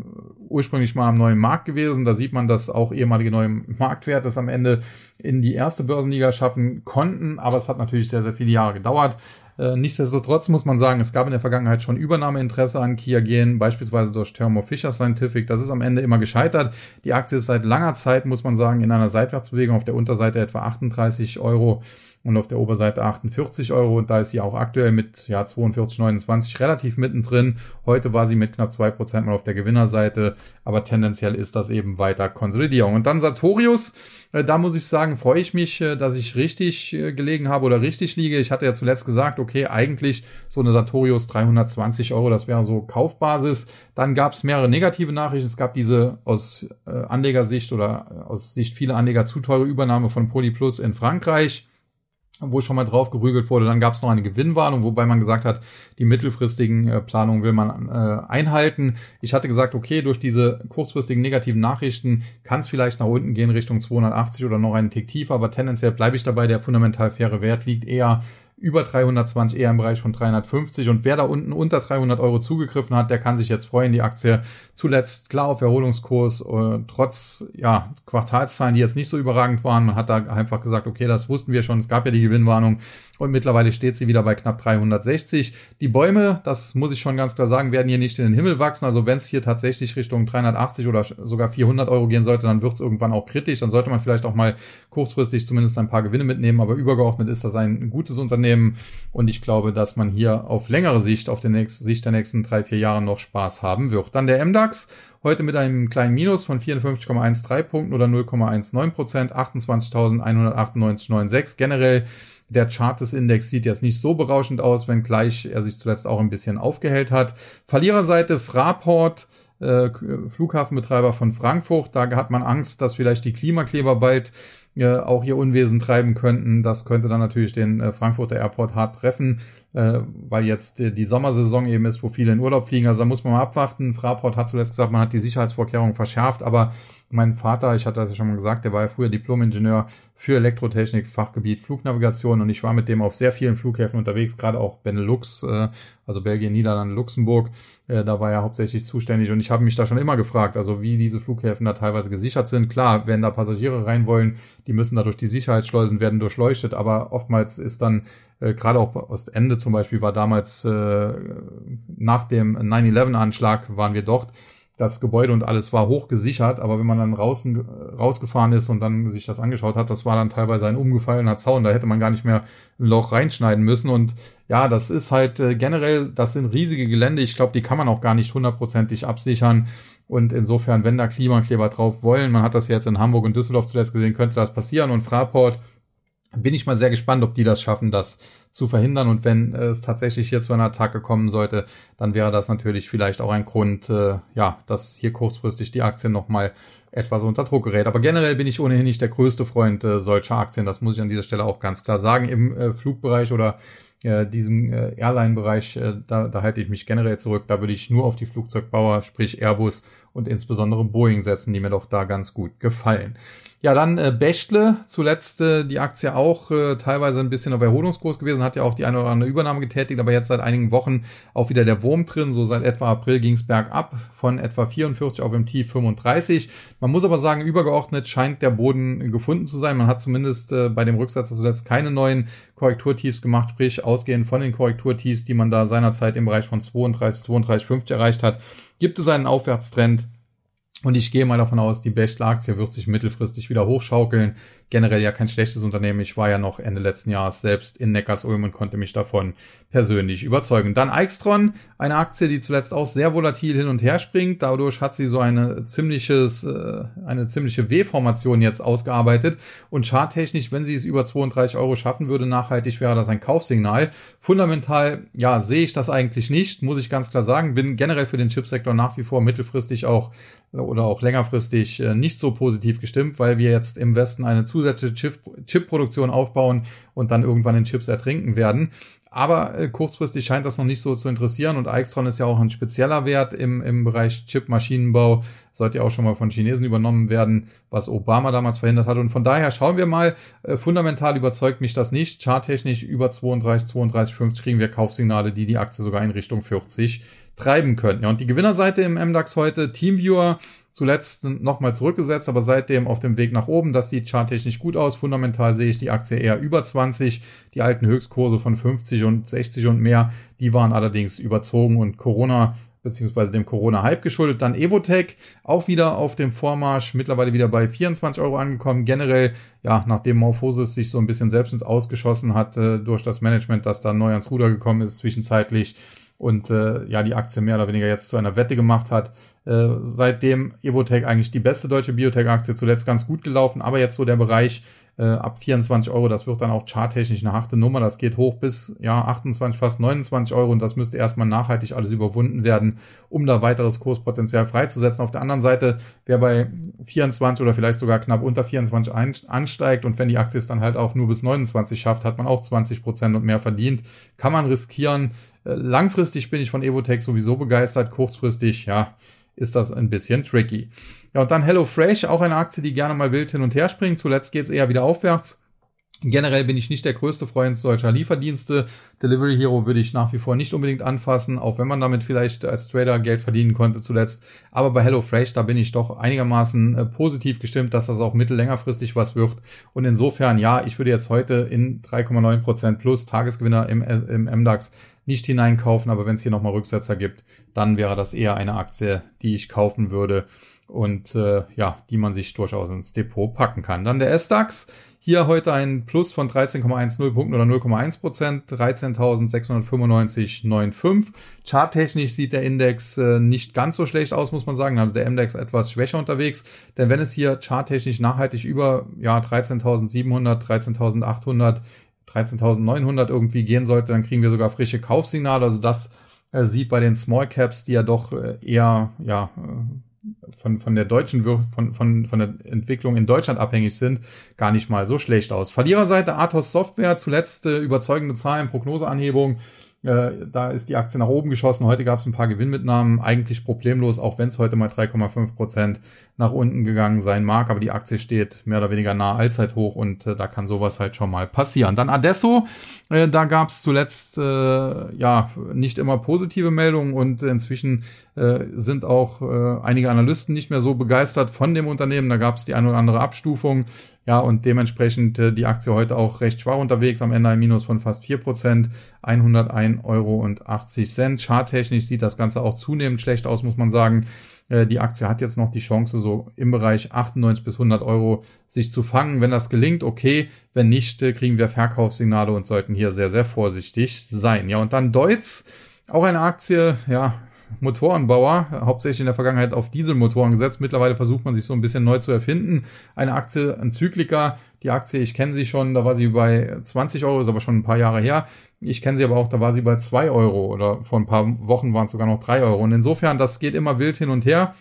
ursprünglich mal am neuen Markt gewesen. Da sieht man, dass auch ehemalige neue Marktwerte es am Ende in die erste Börsenliga schaffen konnten, aber es hat natürlich sehr, sehr viele Jahre gedauert. Äh, nichtsdestotrotz muss man sagen, es gab in der Vergangenheit schon Übernahmeinteresse an Kia Gen, beispielsweise durch Thermo Fisher Scientific. Das ist am Ende immer gescheitert. Die Aktie ist seit langer Zeit, muss man sagen, in einer Seitwärtsbewegung auf der Unterseite etwa 38 Euro und auf der Oberseite 48 Euro und da ist sie auch aktuell mit ja 42,29 relativ mittendrin. Heute war sie mit knapp zwei Prozent mal auf der Gewinnerseite, aber tendenziell ist das eben weiter Konsolidierung. Und dann Sartorius, äh, da muss ich sagen, freue ich mich, äh, dass ich richtig äh, gelegen habe oder richtig liege. Ich hatte ja zuletzt gesagt, okay, eigentlich so eine Sartorius 320 Euro, das wäre so Kaufbasis. Dann gab es mehrere negative Nachrichten. Es gab diese aus Anlegersicht oder aus Sicht vieler Anleger zu teure Übernahme von Polyplus in Frankreich wo schon mal drauf gerügelt wurde. Dann gab es noch eine Gewinnwarnung, wobei man gesagt hat, die mittelfristigen äh, Planungen will man äh, einhalten. Ich hatte gesagt, okay, durch diese kurzfristigen negativen Nachrichten kann es vielleicht nach unten gehen Richtung 280 oder noch einen Tick tiefer, aber tendenziell bleibe ich dabei. Der fundamental faire Wert liegt eher über 320, eher im Bereich von 350. Und wer da unten unter 300 Euro zugegriffen hat, der kann sich jetzt freuen. Die Aktie zuletzt klar auf Erholungskurs, äh, trotz ja, Quartalszahlen, die jetzt nicht so überragend waren. Man hat da einfach gesagt, okay, das wussten wir schon. Es gab ja die Gewinnwarnung und mittlerweile steht sie wieder bei knapp 360. Die Bäume, das muss ich schon ganz klar sagen, werden hier nicht in den Himmel wachsen. Also wenn es hier tatsächlich Richtung 380 oder sogar 400 Euro gehen sollte, dann wird es irgendwann auch kritisch. Dann sollte man vielleicht auch mal kurzfristig zumindest ein paar Gewinne mitnehmen. Aber übergeordnet ist das ein gutes Unternehmen und ich glaube, dass man hier auf längere Sicht, auf der nächsten Sicht der nächsten drei, vier Jahre noch Spaß haben wird. Dann der MDAX. Heute mit einem kleinen Minus von 54,13 Punkten oder 0,19 Prozent, 28.198,96. Generell der Chart des Index sieht jetzt nicht so berauschend aus, wenngleich er sich zuletzt auch ein bisschen aufgehellt hat. Verliererseite Fraport, äh, Flughafenbetreiber von Frankfurt. Da hat man Angst, dass vielleicht die Klimakleber bald äh, auch ihr Unwesen treiben könnten. Das könnte dann natürlich den äh, Frankfurter Airport hart treffen, äh, weil jetzt äh, die Sommersaison eben ist, wo viele in Urlaub fliegen. Also da muss man mal abwarten. Fraport hat zuletzt gesagt, man hat die Sicherheitsvorkehrungen verschärft, aber mein Vater, ich hatte das ja schon mal gesagt, der war ja früher Diplom-Ingenieur für Elektrotechnik, Fachgebiet Flugnavigation und ich war mit dem auf sehr vielen Flughäfen unterwegs, gerade auch Benelux, äh, also Belgien, Niederlande, Luxemburg. Äh, da war er hauptsächlich zuständig und ich habe mich da schon immer gefragt, also wie diese Flughäfen da teilweise gesichert sind. Klar, wenn da Passagiere rein wollen, die müssen da durch die Sicherheitsschleusen werden durchleuchtet, aber oftmals ist dann äh, gerade auch Ostende zum Beispiel war damals äh, nach dem 9-11-Anschlag waren wir dort. Das Gebäude und alles war hochgesichert, aber wenn man dann draußen rausgefahren ist und dann sich das angeschaut hat, das war dann teilweise ein umgefallener Zaun, da hätte man gar nicht mehr ein Loch reinschneiden müssen. Und ja, das ist halt äh, generell, das sind riesige Gelände, ich glaube, die kann man auch gar nicht hundertprozentig absichern. Und insofern, wenn da Klimakleber drauf wollen, man hat das jetzt in Hamburg und Düsseldorf zuletzt gesehen, könnte das passieren. Und Fraport bin ich mal sehr gespannt, ob die das schaffen, das zu verhindern. Und wenn es tatsächlich hier zu einer Attacke kommen sollte, dann wäre das natürlich vielleicht auch ein Grund, äh, ja, dass hier kurzfristig die Aktien nochmal etwas unter Druck gerät. Aber generell bin ich ohnehin nicht der größte Freund äh, solcher Aktien. Das muss ich an dieser Stelle auch ganz klar sagen. Im äh, Flugbereich oder äh, diesem äh, Airline-Bereich, äh, da, da halte ich mich generell zurück. Da würde ich nur auf die Flugzeugbauer, sprich Airbus und insbesondere Boeing setzen, die mir doch da ganz gut gefallen. Ja, dann äh, Bechtle, zuletzt äh, die Aktie auch äh, teilweise ein bisschen auf Erholungskurs gewesen, hat ja auch die eine oder andere Übernahme getätigt, aber jetzt seit einigen Wochen auch wieder der Wurm drin. So seit etwa April ging es bergab von etwa 44 auf im Tief 35. Man muss aber sagen, übergeordnet scheint der Boden gefunden zu sein. Man hat zumindest äh, bei dem Rücksatz zuletzt keine neuen Korrekturtiefs gemacht, sprich ausgehend von den Korrekturtiefs, die man da seinerzeit im Bereich von 32, 32,50 erreicht hat, gibt es einen Aufwärtstrend. Und ich gehe mal davon aus, die Bechtle-Aktie wird sich mittelfristig wieder hochschaukeln generell ja kein schlechtes Unternehmen. Ich war ja noch Ende letzten Jahres selbst in Neckarsulm und konnte mich davon persönlich überzeugen. Dann Eichstron, eine Aktie, die zuletzt auch sehr volatil hin und her springt. Dadurch hat sie so eine ziemliches, äh, eine ziemliche W-Formation jetzt ausgearbeitet. Und charttechnisch, wenn sie es über 32 Euro schaffen würde, nachhaltig wäre das ein Kaufsignal. Fundamental, ja, sehe ich das eigentlich nicht, muss ich ganz klar sagen. Bin generell für den Chipsektor nach wie vor mittelfristig auch oder auch längerfristig äh, nicht so positiv gestimmt, weil wir jetzt im Westen eine zusätzliche Chip-Produktion aufbauen und dann irgendwann in Chips ertrinken werden. Aber äh, kurzfristig scheint das noch nicht so zu interessieren und Aixtron ist ja auch ein spezieller Wert im, im Bereich Chip-Maschinenbau, sollte ja auch schon mal von Chinesen übernommen werden, was Obama damals verhindert hat. Und von daher schauen wir mal, äh, fundamental überzeugt mich das nicht. Charttechnisch über 32, 32, 50 kriegen wir Kaufsignale, die die Aktie sogar in Richtung 40 treiben können. Ja, und die Gewinnerseite im MDAX heute, Teamviewer, zuletzt nochmal zurückgesetzt, aber seitdem auf dem Weg nach oben. Das sieht charttechnisch gut aus. Fundamental sehe ich die Aktie eher über 20. Die alten Höchstkurse von 50 und 60 und mehr, die waren allerdings überzogen und Corona beziehungsweise dem Corona-Hype geschuldet. Dann Evotech auch wieder auf dem Vormarsch, mittlerweile wieder bei 24 Euro angekommen. Generell, ja, nachdem Morphosis sich so ein bisschen selbst ins Ausgeschossen hat äh, durch das Management, das da neu ans Ruder gekommen ist, zwischenzeitlich und äh, ja, die Aktie mehr oder weniger jetzt zu einer Wette gemacht hat, äh, seitdem Evotech eigentlich die beste deutsche Biotech-Aktie zuletzt ganz gut gelaufen, aber jetzt so der Bereich äh, ab 24 Euro, das wird dann auch charttechnisch eine harte Nummer, das geht hoch bis ja 28, fast 29 Euro und das müsste erstmal nachhaltig alles überwunden werden, um da weiteres Kurspotenzial freizusetzen. Auf der anderen Seite, wer bei 24 oder vielleicht sogar knapp unter 24 ansteigt und wenn die Aktie es dann halt auch nur bis 29 schafft, hat man auch 20 Prozent und mehr verdient, kann man riskieren. Äh, langfristig bin ich von Evotech sowieso begeistert, kurzfristig, ja, ist das ein bisschen tricky. Ja, und dann HelloFresh, auch eine Aktie, die gerne mal wild hin und her springt. Zuletzt geht es eher wieder aufwärts. Generell bin ich nicht der größte Freund solcher Lieferdienste. Delivery Hero würde ich nach wie vor nicht unbedingt anfassen, auch wenn man damit vielleicht als Trader Geld verdienen konnte zuletzt. Aber bei HelloFresh, da bin ich doch einigermaßen äh, positiv gestimmt, dass das auch mittellängerfristig was wird. Und insofern, ja, ich würde jetzt heute in 3,9% plus Tagesgewinner im, äh, im MDAX nicht hineinkaufen, aber wenn es hier nochmal Rücksetzer gibt, dann wäre das eher eine Aktie, die ich kaufen würde und äh, ja, die man sich durchaus ins Depot packen kann. Dann der S-DAX. Hier heute ein Plus von 13,10 Punkten oder 0,1 Prozent, 13.695,95. Charttechnisch sieht der Index äh, nicht ganz so schlecht aus, muss man sagen. Also der Index etwas schwächer unterwegs. Denn wenn es hier charttechnisch nachhaltig über ja, 13.700, 13.800 13.900 irgendwie gehen sollte, dann kriegen wir sogar frische Kaufsignale. Also das äh, sieht bei den Small Caps, die ja doch äh, eher ja äh, von, von der deutschen von, von, von der Entwicklung in Deutschland abhängig sind, gar nicht mal so schlecht aus. Verliererseite Athos Software, zuletzt äh, überzeugende Zahlen, Prognoseanhebung äh, da ist die Aktie nach oben geschossen. Heute gab es ein paar Gewinnmitnahmen, eigentlich problemlos, auch wenn es heute mal 3,5 Prozent nach unten gegangen sein mag. Aber die Aktie steht mehr oder weniger nah Allzeithoch und äh, da kann sowas halt schon mal passieren. Dann Adesso, äh, da gab es zuletzt äh, ja nicht immer positive Meldungen und inzwischen äh, sind auch einige Analysten nicht mehr so begeistert von dem Unternehmen. Da gab es die eine oder andere Abstufung. Ja, und dementsprechend äh, die Aktie heute auch recht schwach unterwegs, am Ende ein Minus von fast 4%, 101,80 Euro. Charttechnisch sieht das Ganze auch zunehmend schlecht aus, muss man sagen. Äh, die Aktie hat jetzt noch die Chance, so im Bereich 98 bis 100 Euro sich zu fangen. Wenn das gelingt, okay. Wenn nicht, äh, kriegen wir Verkaufssignale und sollten hier sehr, sehr vorsichtig sein. Ja, und dann Deutz, auch eine Aktie, ja, Motorenbauer, hauptsächlich in der Vergangenheit auf Dieselmotoren gesetzt. Mittlerweile versucht man sich so ein bisschen neu zu erfinden. Eine Aktie, ein Zykliker. Die Aktie, ich kenne sie schon, da war sie bei 20 Euro, ist aber schon ein paar Jahre her. Ich kenne sie aber auch, da war sie bei 2 Euro oder vor ein paar Wochen waren es sogar noch 3 Euro. Und insofern, das geht immer wild hin und her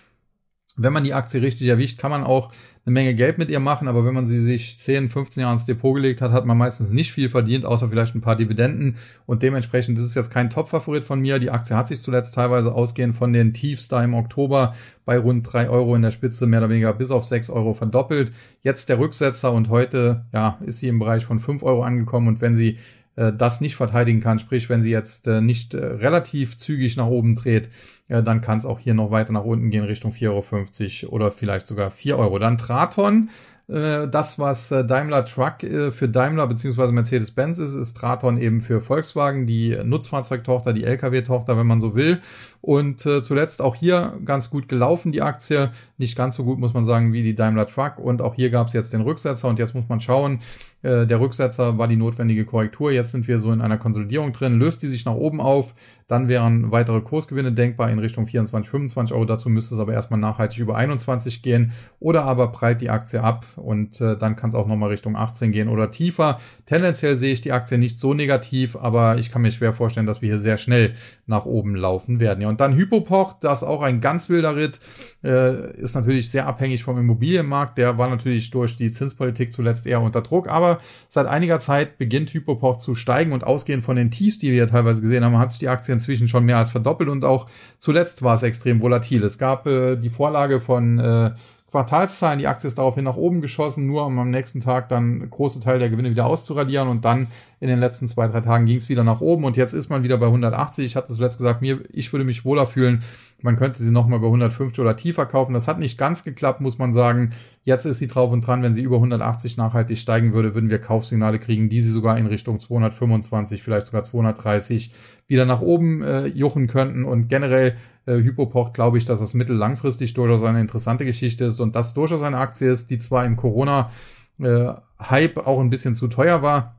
wenn man die Aktie richtig erwischt, kann man auch eine Menge Geld mit ihr machen, aber wenn man sie sich 10, 15 Jahre ins Depot gelegt hat, hat man meistens nicht viel verdient, außer vielleicht ein paar Dividenden und dementsprechend ist es jetzt kein Top-Favorit von mir. Die Aktie hat sich zuletzt teilweise ausgehend von den Tiefs da im Oktober bei rund 3 Euro in der Spitze mehr oder weniger bis auf 6 Euro verdoppelt. Jetzt der Rücksetzer und heute, ja, ist sie im Bereich von 5 Euro angekommen und wenn sie äh, das nicht verteidigen kann, sprich, wenn sie jetzt äh, nicht äh, relativ zügig nach oben dreht, ja, dann kann es auch hier noch weiter nach unten gehen Richtung 4,50 Euro oder vielleicht sogar 4 Euro. Dann Traton, äh, das, was äh, Daimler Truck äh, für Daimler bzw. Mercedes-Benz ist, ist Traton eben für Volkswagen, die Nutzfahrzeugtochter, die Lkw-Tochter, wenn man so will. Und zuletzt auch hier ganz gut gelaufen, die Aktie. Nicht ganz so gut, muss man sagen, wie die Daimler Truck. Und auch hier gab es jetzt den Rücksetzer und jetzt muss man schauen, äh, der Rücksetzer war die notwendige Korrektur. Jetzt sind wir so in einer Konsolidierung drin. Löst die sich nach oben auf, dann wären weitere Kursgewinne denkbar in Richtung 24, 25 Euro. Dazu müsste es aber erstmal nachhaltig über 21 gehen. Oder aber prallt die Aktie ab und äh, dann kann es auch nochmal Richtung 18 gehen oder tiefer. Tendenziell sehe ich die Aktie nicht so negativ, aber ich kann mir schwer vorstellen, dass wir hier sehr schnell nach oben laufen werden. Ja, und dann Hypopoch, das ist auch ein ganz wilder Ritt, äh, ist natürlich sehr abhängig vom Immobilienmarkt. Der war natürlich durch die Zinspolitik zuletzt eher unter Druck, aber seit einiger Zeit beginnt Hypopoch zu steigen und ausgehend von den Tiefs, die wir ja teilweise gesehen haben, hat sich die Aktie inzwischen schon mehr als verdoppelt und auch zuletzt war es extrem volatil. Es gab äh, die Vorlage von äh, Quartalszahlen. Die Aktie ist daraufhin nach oben geschossen, nur um am nächsten Tag dann große Teil der Gewinne wieder auszuradieren und dann in den letzten zwei, drei Tagen ging es wieder nach oben und jetzt ist man wieder bei 180. Ich hatte zuletzt gesagt, mir, ich würde mich wohler fühlen. Man könnte sie nochmal bei 150 oder tiefer kaufen. Das hat nicht ganz geklappt, muss man sagen. Jetzt ist sie drauf und dran. Wenn sie über 180 nachhaltig steigen würde, würden wir Kaufsignale kriegen, die sie sogar in Richtung 225, vielleicht sogar 230 wieder nach oben äh, juchen könnten. Und generell äh, Hypoport glaube ich, dass das mittel-langfristig durchaus eine interessante Geschichte ist und das durchaus eine Aktie ist, die zwar im Corona-Hype äh, auch ein bisschen zu teuer war,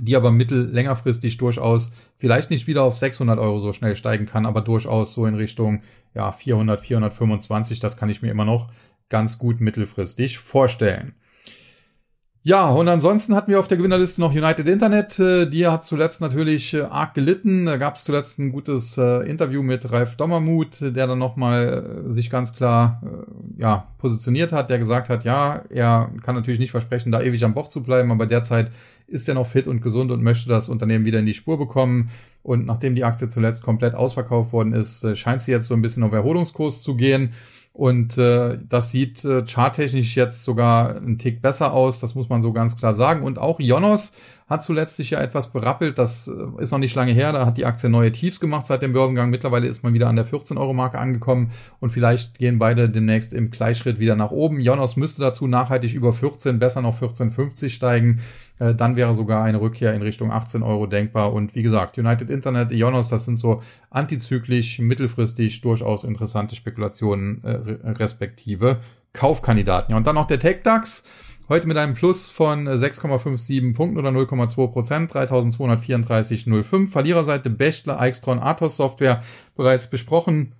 die aber mittel-längerfristig durchaus vielleicht nicht wieder auf 600 Euro so schnell steigen kann, aber durchaus so in Richtung ja 400, 425, das kann ich mir immer noch ganz gut mittelfristig vorstellen. Ja, und ansonsten hatten wir auf der Gewinnerliste noch United Internet. Äh, die hat zuletzt natürlich äh, arg gelitten. Da gab es zuletzt ein gutes äh, Interview mit Ralf Dommermuth, der dann nochmal sich ganz klar ja, positioniert hat, der gesagt hat, ja, er kann natürlich nicht versprechen, da ewig am Boch zu bleiben, aber derzeit ist er noch fit und gesund und möchte das Unternehmen wieder in die Spur bekommen. Und nachdem die Aktie zuletzt komplett ausverkauft worden ist, scheint sie jetzt so ein bisschen auf Erholungskurs zu gehen. Und äh, das sieht äh, charttechnisch jetzt sogar einen Tick besser aus, das muss man so ganz klar sagen. Und auch Jonos hat zuletzt sich ja etwas berappelt. Das äh, ist noch nicht lange her. Da hat die Aktie neue Tiefs gemacht seit dem Börsengang. Mittlerweile ist man wieder an der 14-Euro-Marke angekommen und vielleicht gehen beide demnächst im Gleichschritt wieder nach oben. Jonas müsste dazu nachhaltig über 14, besser noch 14,50 steigen. Äh, dann wäre sogar eine Rückkehr in Richtung 18 Euro denkbar. Und wie gesagt, United Internet, Ionos, das sind so antizyklisch, mittelfristig durchaus interessante Spekulationen äh, respektive Kaufkandidaten. Ja, und dann noch der Tech DAX. Heute mit einem Plus von 6,57 Punkten oder 0,2 Prozent, 3234,05. Verliererseite Bechtle, Eichstron, Athos Software bereits besprochen.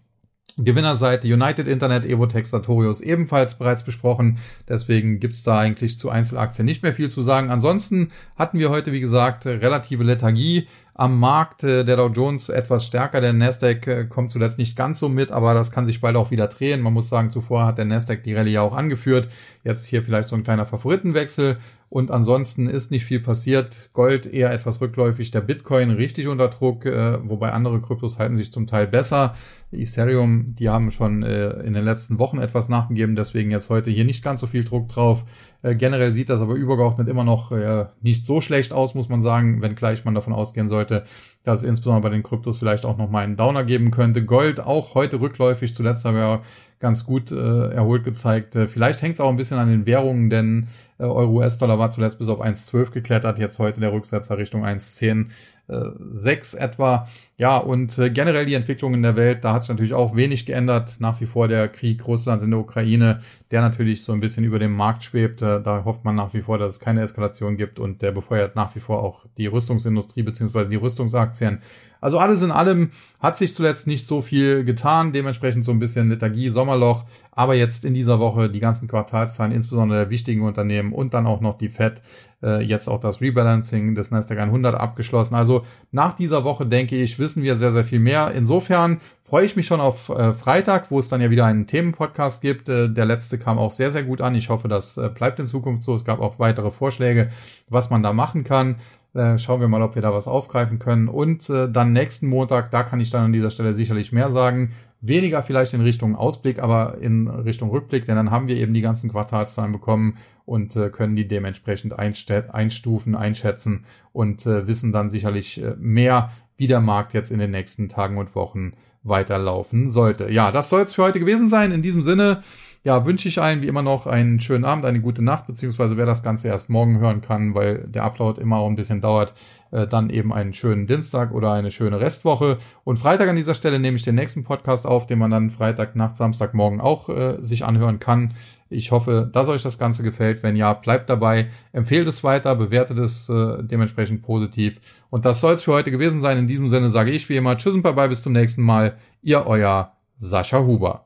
Gewinnerseite United Internet, Evotex, Sartorius ebenfalls bereits besprochen. Deswegen gibt's da eigentlich zu Einzelaktien nicht mehr viel zu sagen. Ansonsten hatten wir heute, wie gesagt, relative Lethargie am Markt. Der Dow Jones etwas stärker, der Nasdaq äh, kommt zuletzt nicht ganz so mit, aber das kann sich bald auch wieder drehen. Man muss sagen, zuvor hat der Nasdaq die Rallye ja auch angeführt. Jetzt hier vielleicht so ein kleiner Favoritenwechsel. Und ansonsten ist nicht viel passiert. Gold eher etwas rückläufig, der Bitcoin richtig unter Druck, äh, wobei andere Kryptos halten sich zum Teil besser. Ethereum, die haben schon äh, in den letzten Wochen etwas nachgegeben, deswegen jetzt heute hier nicht ganz so viel Druck drauf. Äh, generell sieht das aber übergeordnet immer noch äh, nicht so schlecht aus, muss man sagen, wenngleich man davon ausgehen sollte, dass es insbesondere bei den Kryptos vielleicht auch nochmal einen Downer geben könnte. Gold auch heute rückläufig, zuletzt haben wir ganz gut äh, erholt gezeigt. Äh, vielleicht hängt es auch ein bisschen an den Währungen, denn äh, Euro-US-Dollar war zuletzt bis auf 1,12 geklettert, jetzt heute der Rücksetzer Richtung 1,10 6 etwa. Ja, und äh, generell die Entwicklung in der Welt, da hat sich natürlich auch wenig geändert. Nach wie vor der Krieg Russlands in der Ukraine, der natürlich so ein bisschen über dem Markt schwebt. Äh, da hofft man nach wie vor, dass es keine Eskalation gibt und der befeuert nach wie vor auch die Rüstungsindustrie beziehungsweise die Rüstungsaktien. Also alles in allem hat sich zuletzt nicht so viel getan, dementsprechend so ein bisschen Lethargie, Sommerloch, aber jetzt in dieser Woche die ganzen Quartalszahlen, insbesondere der wichtigen Unternehmen und dann auch noch die Fed, äh, jetzt auch das Rebalancing des Nasdaq 100 abgeschlossen. Also nach dieser Woche denke ich, wissen wir sehr, sehr viel mehr. Insofern freue ich mich schon auf äh, Freitag, wo es dann ja wieder einen Themenpodcast gibt. Äh, der letzte kam auch sehr, sehr gut an. Ich hoffe, das äh, bleibt in Zukunft so. Es gab auch weitere Vorschläge, was man da machen kann. Äh, schauen wir mal, ob wir da was aufgreifen können. Und äh, dann nächsten Montag, da kann ich dann an dieser Stelle sicherlich mehr sagen. Weniger vielleicht in Richtung Ausblick, aber in Richtung Rückblick, denn dann haben wir eben die ganzen Quartalszahlen bekommen und äh, können die dementsprechend einstufen, einschätzen und äh, wissen dann sicherlich äh, mehr, wie der Markt jetzt in den nächsten Tagen und Wochen weiterlaufen sollte. Ja, das soll es für heute gewesen sein. In diesem Sinne, ja, wünsche ich allen wie immer noch einen schönen Abend, eine gute Nacht, beziehungsweise wer das Ganze erst morgen hören kann, weil der Upload immer auch ein bisschen dauert, äh, dann eben einen schönen Dienstag oder eine schöne Restwoche. Und Freitag an dieser Stelle nehme ich den nächsten Podcast auf, den man dann Freitag, Nacht, Samstagmorgen auch äh, sich anhören kann. Ich hoffe, dass euch das Ganze gefällt. Wenn ja, bleibt dabei, empfehlt es weiter, bewertet es äh, dementsprechend positiv. Und das soll es für heute gewesen sein. In diesem Sinne sage ich wie immer Tschüss und bye bye, bis zum nächsten Mal. Ihr euer Sascha Huber.